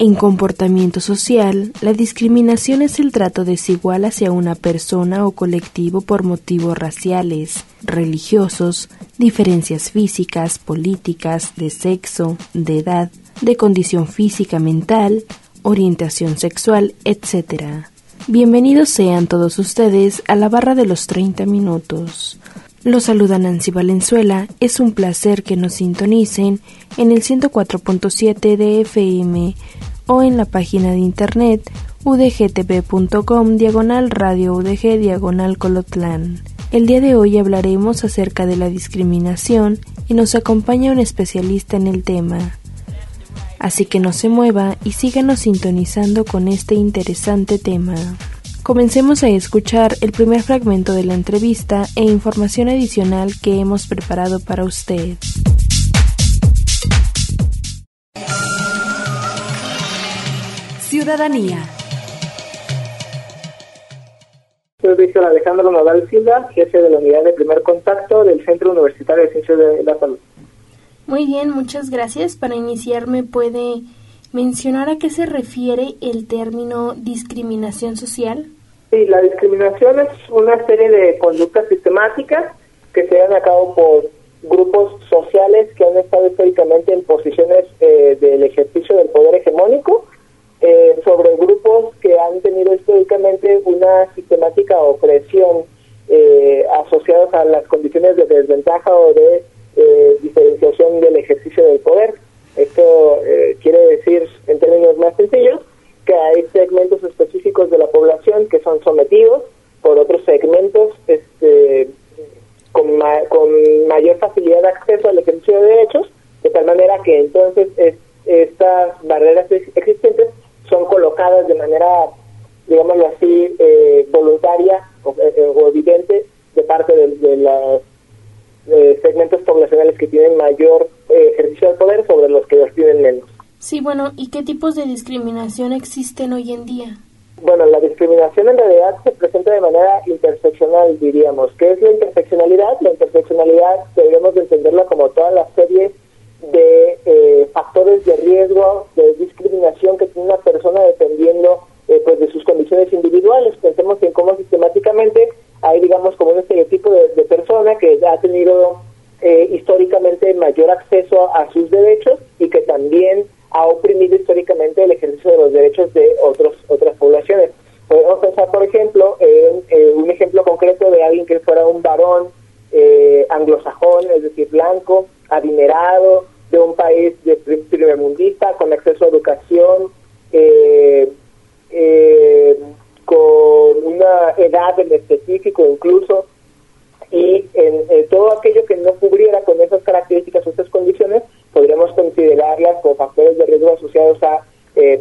En comportamiento social, la discriminación es el trato desigual hacia una persona o colectivo por motivos raciales, religiosos, diferencias físicas, políticas, de sexo, de edad, de condición física mental, orientación sexual, etc. Bienvenidos sean todos ustedes a la barra de los 30 minutos. Los saluda Nancy Valenzuela, es un placer que nos sintonicen en el 104.7 de FM o en la página de internet udgtv.com diagonal radio udg diagonal colotlán. El día de hoy hablaremos acerca de la discriminación y nos acompaña un especialista en el tema. Así que no se mueva y síganos sintonizando con este interesante tema. Comencemos a escuchar el primer fragmento de la entrevista e información adicional que hemos preparado para usted. Ciudadanía. Soy Víctor Alejandro Nadal Silva, jefe de la unidad de primer contacto del Centro Universitario de Ciencias de la Salud. Muy bien, muchas gracias. Para iniciar, ¿me puede mencionar a qué se refiere el término discriminación social? Sí, la discriminación es una serie de conductas sistemáticas que se llevan a cabo por grupos sociales que han estado históricamente en posiciones eh, del ejercicio del poder hegemónico eh, sobre grupos que han tenido históricamente una sistemática opresión eh, asociados a las condiciones de desventaja o de eh, diferenciación del ejercicio del poder. Esto eh, quiere decir, en términos más sencillos, que hay segmentos específicos de la población que son sometidos por otros segmentos este, con, con mayor facilidad de acceso al ejercicio de derechos, de tal manera que entonces estas barreras existentes son colocadas de manera, digámoslo así, eh, voluntaria eh, o, evidente de parte de, los segmentos poblacionales que tienen mayor eh, ejercicio de poder sobre los que los tienen menos. Sí, bueno, ¿y qué tipos de discriminación existen hoy en día? Bueno, la discriminación en realidad se presenta de manera interseccional, diríamos. ¿Qué es la interseccionalidad? La interseccionalidad deberíamos entenderla como toda la serie de eh, factores de riesgo, de discriminación que tiene una persona dependiendo eh, pues de sus condiciones individuales. Pensemos en cómo sistemáticamente hay, digamos, como un estereotipo de, persona que ha tenido eh, históricamente mayor acceso a sus derechos y que también ha oprimido históricamente el ejercicio de los derechos de otros otras poblaciones. Podemos pensar, por ejemplo, en un ejemplo concreto de alguien que fuera un varón anglosajón, es decir, blanco, adinerado, de un país de primermundista con acceso a educación, eh, eh, con una edad en específico incluso, y en, eh, todo aquello que no cubriera con esas características o esas condiciones, podríamos considerarlas como factores de riesgo asociados a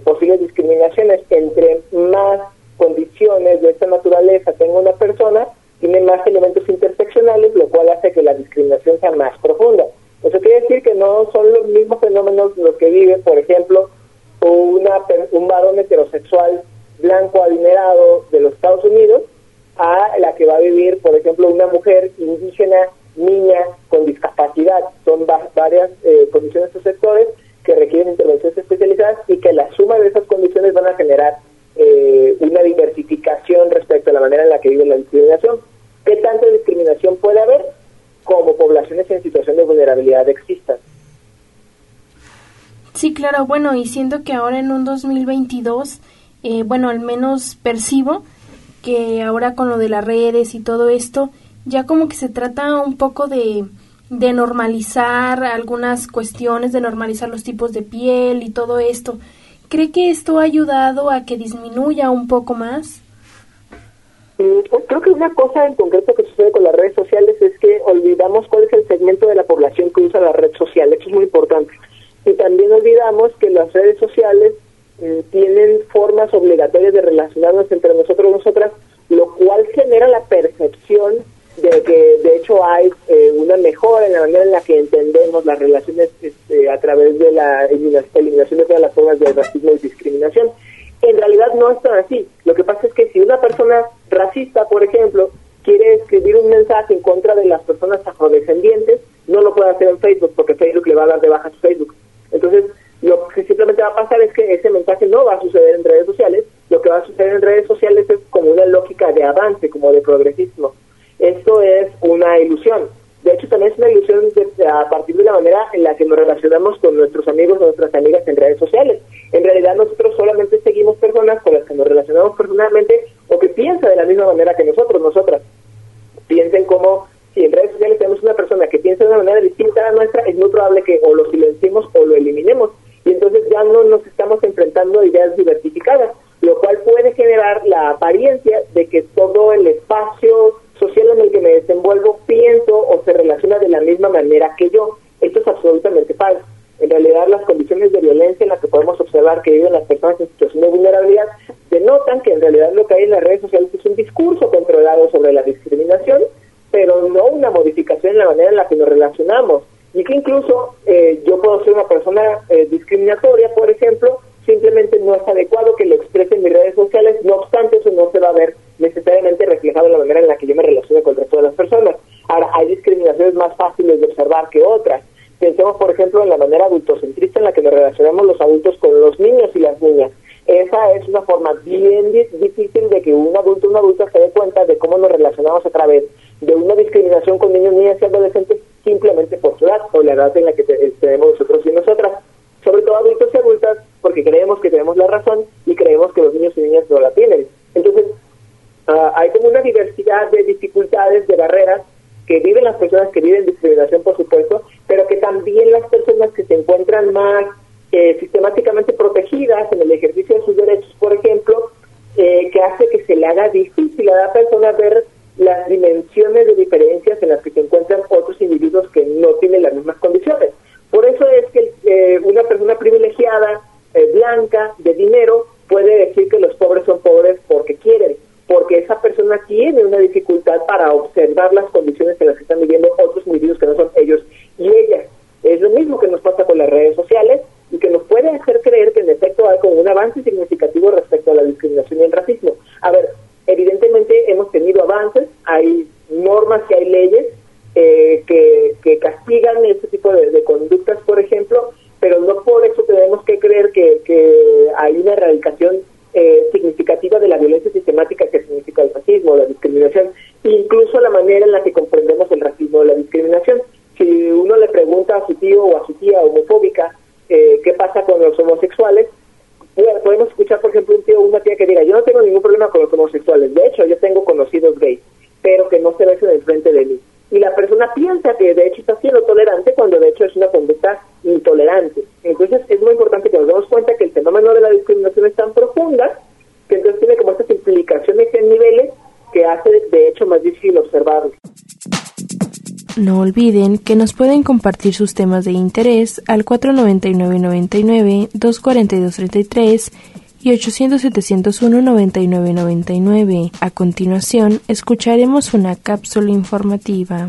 posibles discriminaciones. Entre más condiciones de esta naturaleza tenga una persona, tiene más elementos interseccionales, lo cual hace que la discriminación sea más profunda. Eso quiere decir que no son los mismos fenómenos los que vive, por ejemplo, una, un varón heterosexual blanco adinerado de los Estados Unidos a la que va a vivir, por ejemplo, una mujer indígena, niña con discapacidad. Son varias eh, condiciones o sectores que requieren intervenciones especializadas y que la suma de esas condiciones van a generar eh, una diversificación respecto a la manera en la que vive la discriminación. ¿Qué tanta discriminación puede haber? como poblaciones en situación de vulnerabilidad existan. Sí, claro, bueno, y siento que ahora en un 2022, eh, bueno, al menos percibo que ahora con lo de las redes y todo esto, ya como que se trata un poco de, de normalizar algunas cuestiones, de normalizar los tipos de piel y todo esto. ¿Cree que esto ha ayudado a que disminuya un poco más? Mm, creo que una cosa en concreto que sucede con las redes sociales es que olvidamos cuál es el segmento de la población que usa la red social. Eso es muy importante. Y también olvidamos que las redes sociales tienen formas obligatorias de relacionarnos entre nosotros y nosotras, lo cual genera la percepción de que de hecho hay eh, una mejora en la manera en la que entendemos las relaciones este, a través de la eliminación de todas las formas de racismo y discriminación. En realidad no es tan así. Lo que pasa es que si una persona racista, por ejemplo, quiere escribir un mensaje en contra de las personas afrodescendientes, no lo puede hacer en Facebook porque Facebook le va a dar de baja su Facebook. Entonces, lo que simplemente va a pasar es que ese mensaje no va a suceder en redes sociales, lo que va a suceder en redes sociales es como una lógica de avance, como de progresismo. Esto es una ilusión. De hecho, también es una ilusión a partir de la manera en la que nos relacionamos con nuestros amigos o nuestras amigas en redes sociales. En realidad, nosotros solamente seguimos personas con las que nos relacionamos personalmente o que piensa de la misma manera que nosotros, nosotras. Piensen como si en redes sociales tenemos una persona que piensa de una manera distinta a la nuestra, es muy probable que o lo silenciemos o lo eliminemos. Y entonces ya no nos estamos enfrentando a ideas diversificadas, lo cual puede generar la apariencia de que todo el espacio social en el que me desenvuelvo pienso o se relaciona de la misma manera que yo. Esto es absolutamente falso. En realidad, las condiciones de violencia en las que podemos observar que viven las personas en situación de vulnerabilidad denotan que en realidad lo que hay en las redes sociales es un discurso controlado sobre pero no una modificación en la manera en la que nos relacionamos. Y que incluso eh, yo puedo ser una persona eh, discriminatoria, por ejemplo, simplemente no es adecuado que lo exprese en mis redes sociales, no obstante eso no se va a ver necesariamente reflejado en la manera en la que yo me relaciono con el resto de las personas. Ahora, hay discriminaciones más fáciles de observar que otras. Pensemos, por ejemplo, en la manera adultocentrista en la que nos relacionamos los adultos con los niños y las niñas. Esa es una forma bien difícil de que un adulto o una adulta se dé cuenta de cómo nos relacionamos a través de una discriminación con niños, niñas y adolescentes simplemente por su edad o la edad en la que tenemos nosotros y nosotras. Sobre todo adultos y adultas, porque creemos que tenemos la razón y creemos que los niños y niñas no la tienen. Entonces, Ah, hay como una diversidad de dificultades, de barreras que viven las personas que viven discriminación, por supuesto, pero que también las personas que se encuentran más eh, sistemáticamente protegidas en el ejercicio de sus derechos, por ejemplo, eh, que hace que se le haga difícil a la persona ver las dimensiones de diferencias en las que se encuentran otros individuos que no tienen las mismas condiciones. Por eso es que eh, una persona privilegiada, blanca, de dinero, puede decir que los pobres son pobres porque quieren porque esa persona tiene una dificultad para observar las condiciones en las que están viviendo otros individuos que no son ellos y ellas. Es lo mismo que nos pasa con las redes sociales y que nos puede hacer creer que en efecto hay como un avance significativo respecto a la discriminación y el racismo. A ver, evidentemente hemos tenido avances, hay normas y hay leyes eh, que, que, castigan este tipo de, conductas, por ejemplo, pero no por eso tenemos que creer que, que hay una erradicación eh, significativa de la violencia sistemática que significa el racismo, la discriminación, incluso la manera en la que comprendemos el racismo o la discriminación. Si uno le pregunta a su tío o a su tía homofóbica eh, qué pasa con los homosexuales, podemos escuchar, por ejemplo, un tío o una tía que diga, yo no tengo ningún problema con los homosexuales, de hecho, yo tengo conocidos gays, pero que no se besen enfrente de mí. Y la persona piensa que de hecho está siendo tolerante cuando de hecho es una conducta intolerante. Entonces es muy importante que nos demos cuenta que el fenómeno de la discriminación es tan profunda que entonces tiene como estas implicaciones en niveles que hace de hecho más difícil observarlo. No olviden que nos pueden compartir sus temas de interés al 499-99, 242-33 y 800-701-9999. A continuación, escucharemos una cápsula informativa.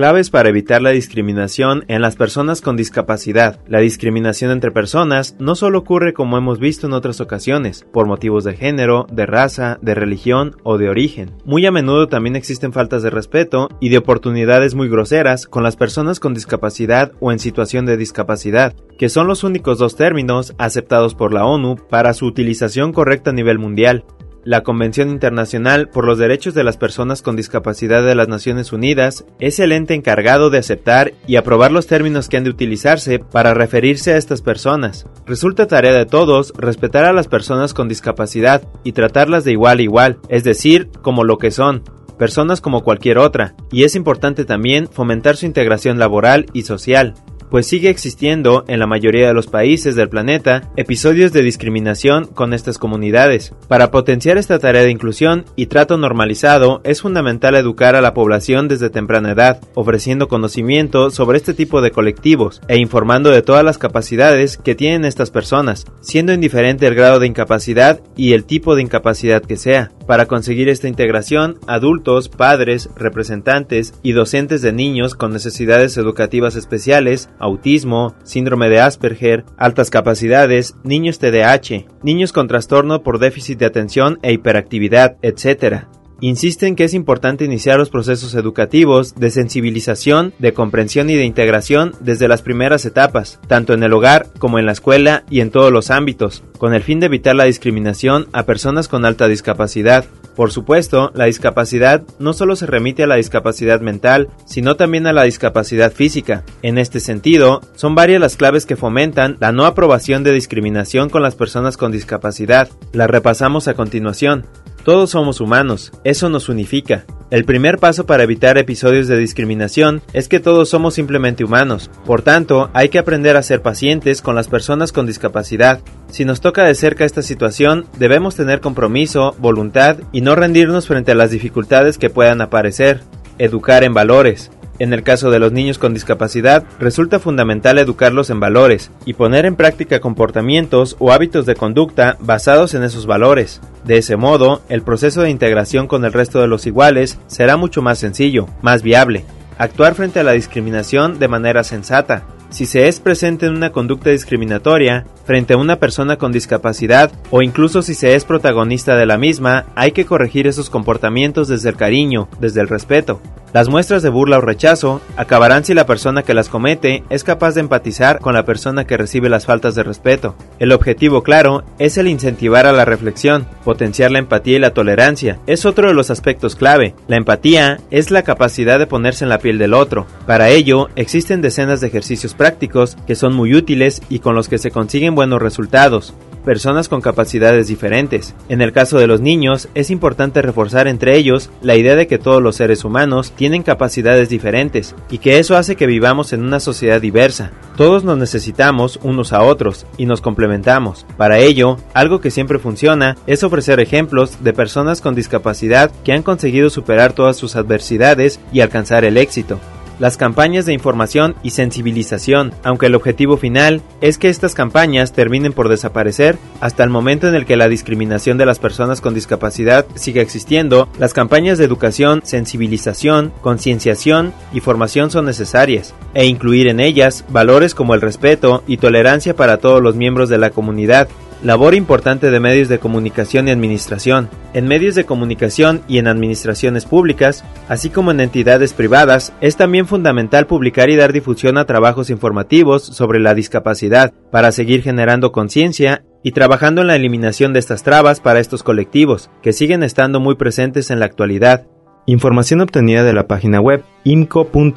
Claves para evitar la discriminación en las personas con discapacidad. La discriminación entre personas no solo ocurre como hemos visto en otras ocasiones, por motivos de género, de raza, de religión o de origen. Muy a menudo también existen faltas de respeto y de oportunidades muy groseras con las personas con discapacidad o en situación de discapacidad, que son los únicos dos términos aceptados por la ONU para su utilización correcta a nivel mundial. La Convención Internacional por los Derechos de las Personas con Discapacidad de las Naciones Unidas es el ente encargado de aceptar y aprobar los términos que han de utilizarse para referirse a estas personas. Resulta tarea de todos respetar a las personas con discapacidad y tratarlas de igual a igual, es decir, como lo que son, personas como cualquier otra, y es importante también fomentar su integración laboral y social. Pues sigue existiendo en la mayoría de los países del planeta episodios de discriminación con estas comunidades. Para potenciar esta tarea de inclusión y trato normalizado es fundamental educar a la población desde temprana edad, ofreciendo conocimiento sobre este tipo de colectivos e informando de todas las capacidades que tienen estas personas, siendo indiferente el grado de incapacidad y el tipo de incapacidad que sea. Para conseguir esta integración, adultos, padres, representantes y docentes de niños con necesidades educativas especiales, autismo, síndrome de Asperger, altas capacidades, niños TDAH, niños con trastorno por déficit de atención e hiperactividad, etc. Insisten que es importante iniciar los procesos educativos de sensibilización, de comprensión y de integración desde las primeras etapas, tanto en el hogar como en la escuela y en todos los ámbitos, con el fin de evitar la discriminación a personas con alta discapacidad. Por supuesto, la discapacidad no solo se remite a la discapacidad mental, sino también a la discapacidad física. En este sentido, son varias las claves que fomentan la no aprobación de discriminación con las personas con discapacidad. Las repasamos a continuación. Todos somos humanos, eso nos unifica. El primer paso para evitar episodios de discriminación es que todos somos simplemente humanos, por tanto hay que aprender a ser pacientes con las personas con discapacidad. Si nos toca de cerca esta situación, debemos tener compromiso, voluntad y no rendirnos frente a las dificultades que puedan aparecer. Educar en valores. En el caso de los niños con discapacidad, resulta fundamental educarlos en valores y poner en práctica comportamientos o hábitos de conducta basados en esos valores. De ese modo, el proceso de integración con el resto de los iguales será mucho más sencillo, más viable. Actuar frente a la discriminación de manera sensata, si se es presente en una conducta discriminatoria frente a una persona con discapacidad o incluso si se es protagonista de la misma, hay que corregir esos comportamientos desde el cariño, desde el respeto. Las muestras de burla o rechazo acabarán si la persona que las comete es capaz de empatizar con la persona que recibe las faltas de respeto. El objetivo claro es el incentivar a la reflexión, potenciar la empatía y la tolerancia. Es otro de los aspectos clave. La empatía es la capacidad de ponerse en la piel del otro. Para ello, existen decenas de ejercicios prácticos que son muy útiles y con los que se consiguen buenos resultados personas con capacidades diferentes. En el caso de los niños, es importante reforzar entre ellos la idea de que todos los seres humanos tienen capacidades diferentes y que eso hace que vivamos en una sociedad diversa. Todos nos necesitamos unos a otros y nos complementamos. Para ello, algo que siempre funciona es ofrecer ejemplos de personas con discapacidad que han conseguido superar todas sus adversidades y alcanzar el éxito las campañas de información y sensibilización, aunque el objetivo final es que estas campañas terminen por desaparecer hasta el momento en el que la discriminación de las personas con discapacidad siga existiendo, las campañas de educación, sensibilización, concienciación y formación son necesarias, e incluir en ellas valores como el respeto y tolerancia para todos los miembros de la comunidad, Labor importante de medios de comunicación y administración. En medios de comunicación y en administraciones públicas, así como en entidades privadas, es también fundamental publicar y dar difusión a trabajos informativos sobre la discapacidad para seguir generando conciencia y trabajando en la eliminación de estas trabas para estos colectivos, que siguen estando muy presentes en la actualidad. Información obtenida de la página web imco.org.mx,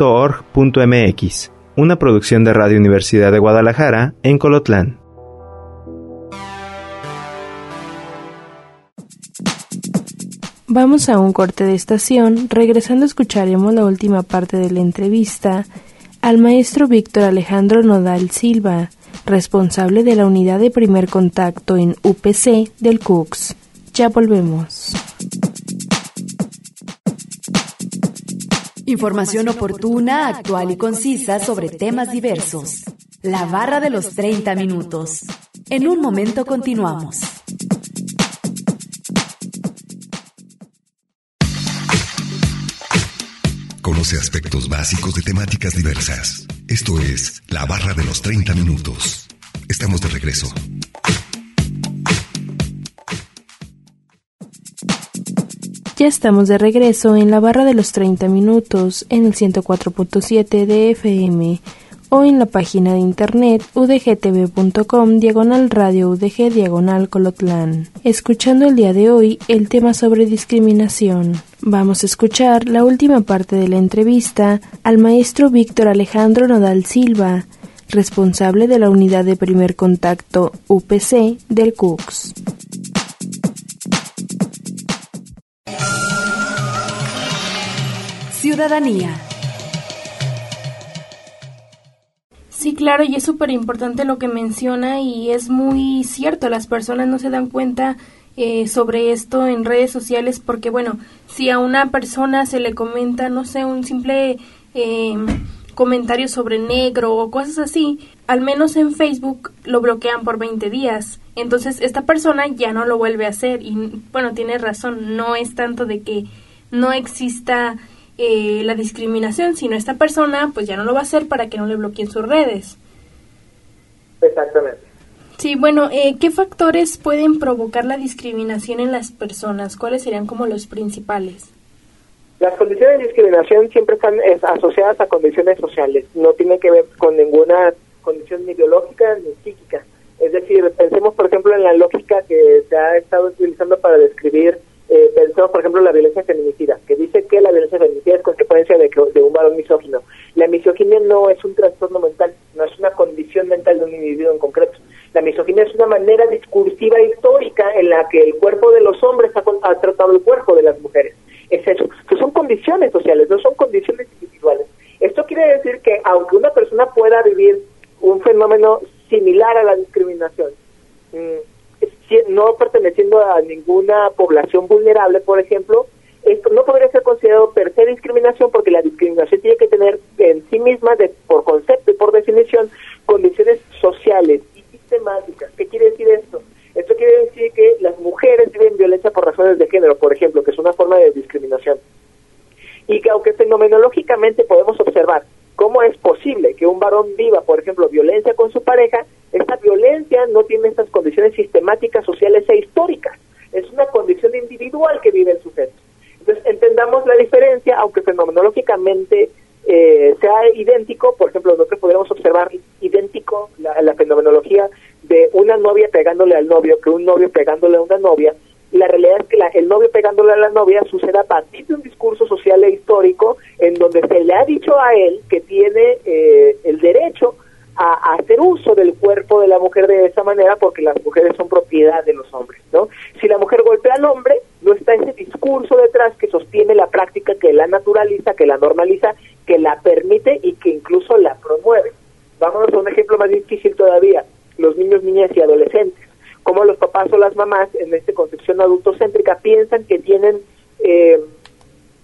una producción de Radio Universidad de Guadalajara en Colotlán. Vamos a un corte de estación. Regresando escucharemos la última parte de la entrevista al maestro Víctor Alejandro Nodal Silva, responsable de la unidad de primer contacto en UPC del CUCS. Ya volvemos. Información oportuna, actual y concisa sobre temas diversos. La barra de los 30 minutos. En un momento continuamos. Conoce aspectos básicos de temáticas diversas. Esto es La Barra de los 30 Minutos. Estamos de regreso. Ya estamos de regreso en la barra de los 30 minutos en el 104.7 de FM o en la página de internet udgtv.com diagonal radio udg diagonal colotlán. Escuchando el día de hoy el tema sobre discriminación. Vamos a escuchar la última parte de la entrevista al maestro Víctor Alejandro Nodal Silva, responsable de la unidad de primer contacto UPC del CUCS. Ciudadanía. Sí, claro, y es súper importante lo que menciona y es muy cierto, las personas no se dan cuenta eh, sobre esto en redes sociales porque, bueno, si a una persona se le comenta, no sé, un simple eh, comentario sobre negro o cosas así, al menos en Facebook lo bloquean por 20 días. Entonces esta persona ya no lo vuelve a hacer y bueno, tiene razón, no es tanto de que no exista eh, la discriminación, sino esta persona pues ya no lo va a hacer para que no le bloqueen sus redes. Exactamente. Sí, bueno, eh, ¿qué factores pueden provocar la discriminación en las personas? ¿Cuáles serían como los principales? Las condiciones de discriminación siempre están asociadas a condiciones sociales, no tiene que ver con ninguna condición ni biológica ni psíquica. Es decir, pensemos por ejemplo en la lógica que se ha estado utilizando para describir, eh, pensemos por ejemplo la violencia feminicida, que dice que la violencia feminicida es consecuencia de, de un varón misógino. La misoginia no es un trastorno mental, no es una condición mental de un individuo en concreto. La misoginia es una manera discursiva histórica en la que el cuerpo de los hombres ha, tratado el cuerpo de las mujeres. Es eso. Entonces son condiciones sociales, no son condiciones individuales. Esto quiere decir que aunque una persona pueda vivir un fenómeno similar a la discriminación, mm, no perteneciendo a ninguna población vulnerable, por ejemplo, esto no podría ser considerado per se discriminación porque la discriminación tiene que tener en sí misma, de, por concepto y por definición, condiciones sociales y sistemáticas. ¿Qué quiere decir esto? Esto quiere decir que las mujeres viven violencia por razones de género, por ejemplo, que es una forma de discriminación. Y que aunque fenomenológicamente podemos observar cómo es posible que un varón viva, por ejemplo, violencia con su pareja, esta violencia no tiene estas sociales e históricas. Es una condición individual que vive el sujeto. Entonces, entendamos la diferencia, aunque fenomenológicamente eh, sea idéntico, por ejemplo, nosotros podríamos observar idéntico la, fenomenología de una novia pegándole al novio que un novio pegándole a una novia. La realidad es que la, el novio pegándole a la novia sucede a partir de un discurso social e histórico en donde se le ha dicho a él que tiene eh, el derecho a, a, hacer uso del cuerpo de la mujer de esa manera porque las mujeres son propiedad de los hombres, ¿no? Si la mujer golpea al hombre, no está ese discurso detrás que sostiene la práctica, que la naturaliza, que la normaliza, que la permite y que incluso la promueve. Vámonos a un ejemplo más difícil todavía, los niños, niñas y adolescentes. Como los papás o las mamás en esta concepción piensan que tienen eh,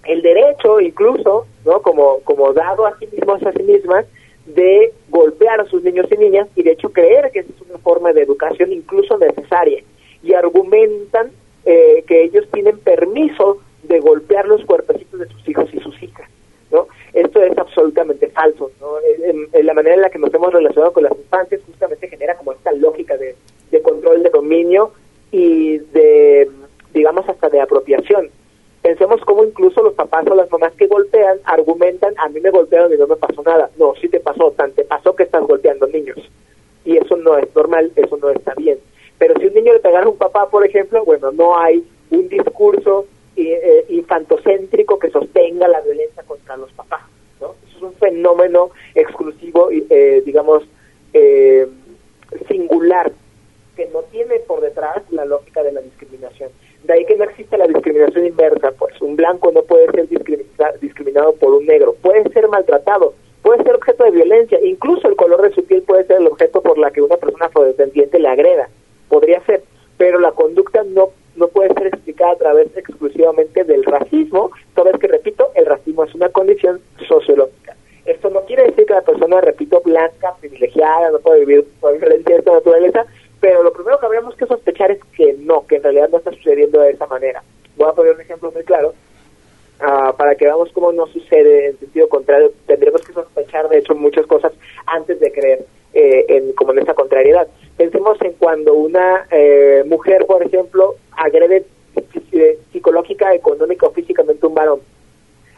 el derecho incluso, ¿no? Como, como dado a sí mismos, a sí mismas, de golpear a sus niños y niñas y de hecho creer que es una forma de educación incluso necesaria y argumentan eh, que ellos tienen permiso de golpear los cuerpecitos de sus hijos y sus hijas, ¿no? Esto es absolutamente falso, ¿no? En, la manera en la que nos hemos relacionado con las infancias justamente genera como esta lógica de control de dominio y de, digamos, hasta de apropiación. Pensemos cómo incluso los papás o las mamás que golpean argumentan, a mí me golpearon y no me pasó nada. No, sí te pasó, tan te pasó que estás golpeando niños. Y eso no es normal, eso no está bien. Pero si un niño le pegara a un papá, por ejemplo, bueno, no hay un discurso eh, infantocéntrico que sostenga la violencia contra los papás. ¿no? Eso es un fenómeno exclusivo, eh, digamos, eh, singular, que no tiene por detrás la lógica de la discriminación. De ahí que no existe la discriminación inversa, pues un blanco no puede ser discriminado por un negro, puede ser maltratado, puede ser objeto de violencia, incluso el color de su piel puede ser el objeto por la que una persona afrodescendiente le agreda, podría ser, pero la conducta no no puede ser explicada a través exclusivamente del racismo, toda vez que, repito, el racismo es una condición sociológica. Esto no quiere decir que la persona, repito, blanca, privilegiada, no puede vivir con violencia de esta naturaleza, pero lo primero que habríamos que sospechar es que no, que en realidad no está sucediendo de esa manera. Voy a poner un ejemplo muy claro. Uh, para que veamos cómo no sucede tendremos que sospechar de hecho muchas cosas antes de creer eh, en como en esa contrariedad. Pensemos en cuando una eh, mujer, por ejemplo, agrede psicológica, económica o físicamente un varón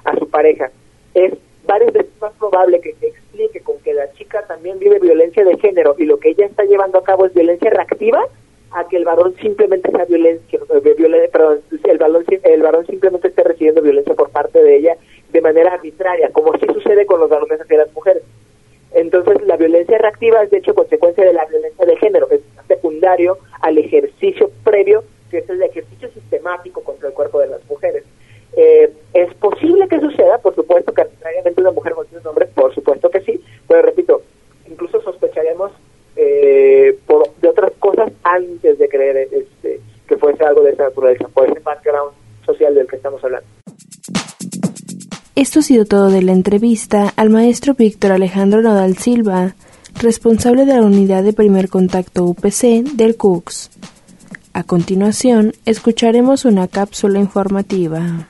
a su pareja. Es varias veces más probable que se explique con que la chica también vive violencia de género y lo que ella está llevando a cabo es violencia reactiva a que el varón simplemente sea violencia, eh, violencia perdón, el varón, el varón simplemente esté recibiendo violencia por parte de ella de manera arbitraria, como sí sucede con los varones hacia las mujeres. Entonces, la violencia reactiva es de hecho consecuencia de la violencia de género, es secundario al ejercicio previo, que es el ejercicio sistemático contra el cuerpo de las mujeres. Eh, ¿Es posible que suceda? Por supuesto que arbitrariamente una mujer golpee a un hombre, por supuesto que sí, pero repito, incluso creer este, que fuese algo de por ese background social del que estamos hablando. Esto ha sido todo de la entrevista al maestro Víctor Alejandro Nodal Silva, responsable de la unidad de primer contacto UPC del CUCS. A continuación, escucharemos una cápsula informativa.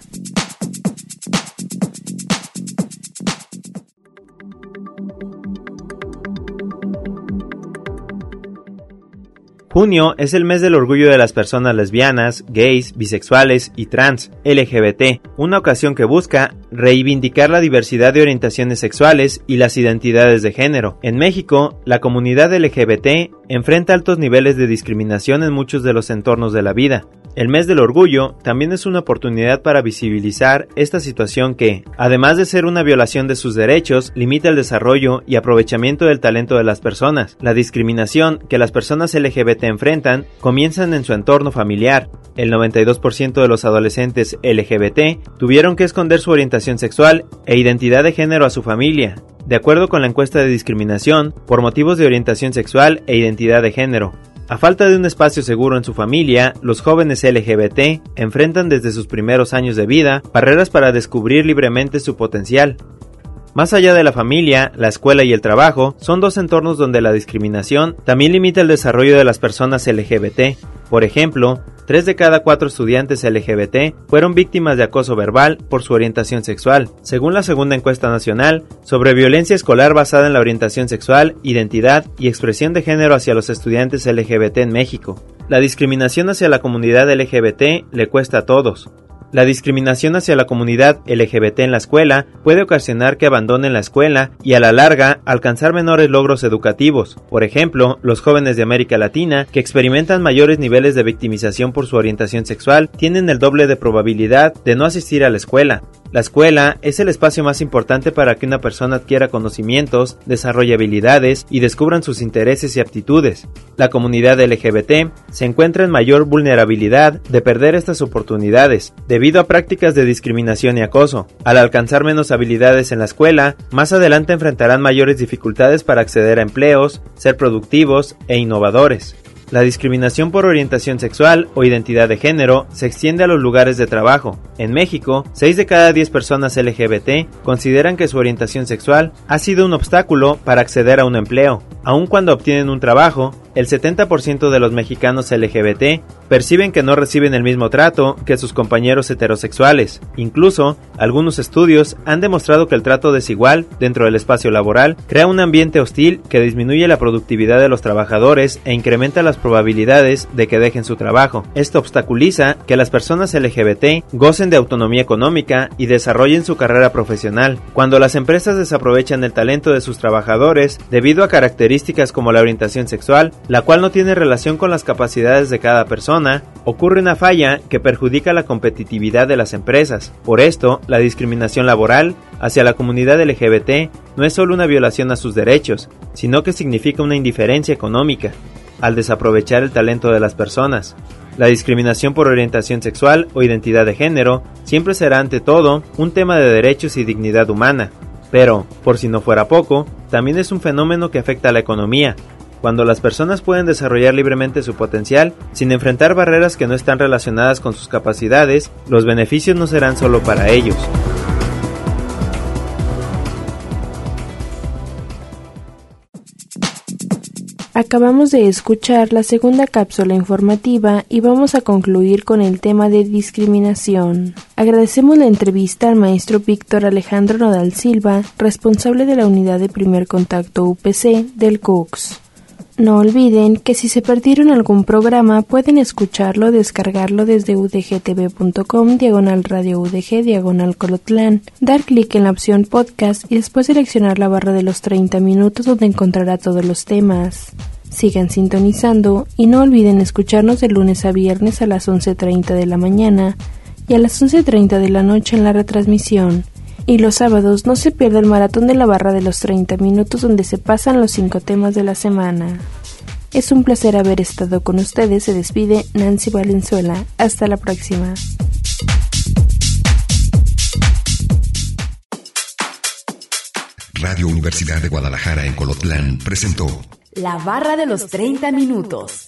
Junio es el mes del orgullo de las personas lesbianas, gays, bisexuales y trans, LGBT, una ocasión que busca reivindicar la diversidad de orientaciones sexuales y las identidades de género. En México, la comunidad LGBT enfrenta altos niveles de discriminación en muchos de los entornos de la vida. El mes del orgullo también es una oportunidad para visibilizar esta situación que, además de ser una violación de sus derechos, limita el desarrollo y aprovechamiento del talento de las personas. La discriminación que las personas LGBT enfrentan comienzan en su entorno familiar. El 92% de los adolescentes LGBT tuvieron que esconder su orientación sexual e identidad de género a su familia, de acuerdo con la encuesta de discriminación por motivos de orientación sexual e identidad de género. A falta de un espacio seguro en su familia, los jóvenes LGBT enfrentan desde sus primeros años de vida barreras para descubrir libremente su potencial. Más allá de la familia, la escuela y el trabajo, son dos entornos donde la discriminación también limita el desarrollo de las personas LGBT. Por ejemplo, Tres de cada cuatro estudiantes LGBT fueron víctimas de acoso verbal por su orientación sexual, según la segunda encuesta nacional sobre violencia escolar basada en la orientación sexual, identidad y expresión de género hacia los estudiantes LGBT en México. La discriminación hacia la comunidad LGBT le cuesta a todos, la discriminación hacia la comunidad LGBT en la escuela puede ocasionar que abandonen la escuela y a la larga alcanzar menores logros educativos. Por ejemplo, los jóvenes de América Latina que experimentan mayores niveles de victimización por su orientación sexual tienen el doble de probabilidad de no asistir a la escuela. La escuela es el espacio más importante para que una persona adquiera conocimientos, desarrolle habilidades y descubran sus intereses y aptitudes. La comunidad LGBT se encuentra en mayor vulnerabilidad de perder estas oportunidades debido a prácticas de discriminación y acoso. Al alcanzar menos habilidades en la escuela, más adelante enfrentarán mayores dificultades para acceder a empleos, ser productivos e innovadores. La discriminación por orientación sexual o identidad de género se extiende a los lugares de trabajo. En México, 6 de cada 10 personas LGBT consideran que su orientación sexual ha sido un obstáculo para acceder a un empleo. Aun cuando obtienen un trabajo, el 70% de los mexicanos LGBT perciben que no reciben el mismo trato que sus compañeros heterosexuales. Incluso, algunos estudios han demostrado que el trato desigual dentro del espacio laboral crea un ambiente hostil que disminuye la productividad de los trabajadores e incrementa las probabilidades de que dejen su trabajo. Esto obstaculiza que las personas LGBT gocen de autonomía económica y desarrollen su carrera profesional. Cuando las empresas desaprovechan el talento de sus trabajadores debido a características como la orientación sexual, la cual no tiene relación con las capacidades de cada persona, ocurre una falla que perjudica la competitividad de las empresas. Por esto, la discriminación laboral hacia la comunidad LGBT no es solo una violación a sus derechos, sino que significa una indiferencia económica, al desaprovechar el talento de las personas. La discriminación por orientación sexual o identidad de género siempre será ante todo un tema de derechos y dignidad humana, pero, por si no fuera poco, también es un fenómeno que afecta a la economía, cuando las personas pueden desarrollar libremente su potencial sin enfrentar barreras que no están relacionadas con sus capacidades, los beneficios no serán solo para ellos. Acabamos de escuchar la segunda cápsula informativa y vamos a concluir con el tema de discriminación. Agradecemos la entrevista al maestro Víctor Alejandro Nodal Silva, responsable de la unidad de primer contacto UPC del COX. No olviden que si se perdieron algún programa pueden escucharlo descargarlo desde udgtv.com diagonal radio udg diagonal colotlán, dar clic en la opción podcast y después seleccionar la barra de los 30 minutos donde encontrará todos los temas. Sigan sintonizando y no olviden escucharnos de lunes a viernes a las 11.30 de la mañana y a las 11.30 de la noche en la retransmisión. Y los sábados no se pierda el maratón de la barra de los 30 minutos donde se pasan los cinco temas de la semana. Es un placer haber estado con ustedes. Se despide Nancy Valenzuela. Hasta la próxima. Radio Universidad de Guadalajara en Colotlán presentó La barra de los 30 minutos.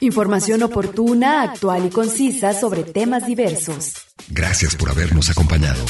Información oportuna, actual y concisa sobre temas diversos. Gracias por habernos acompañado.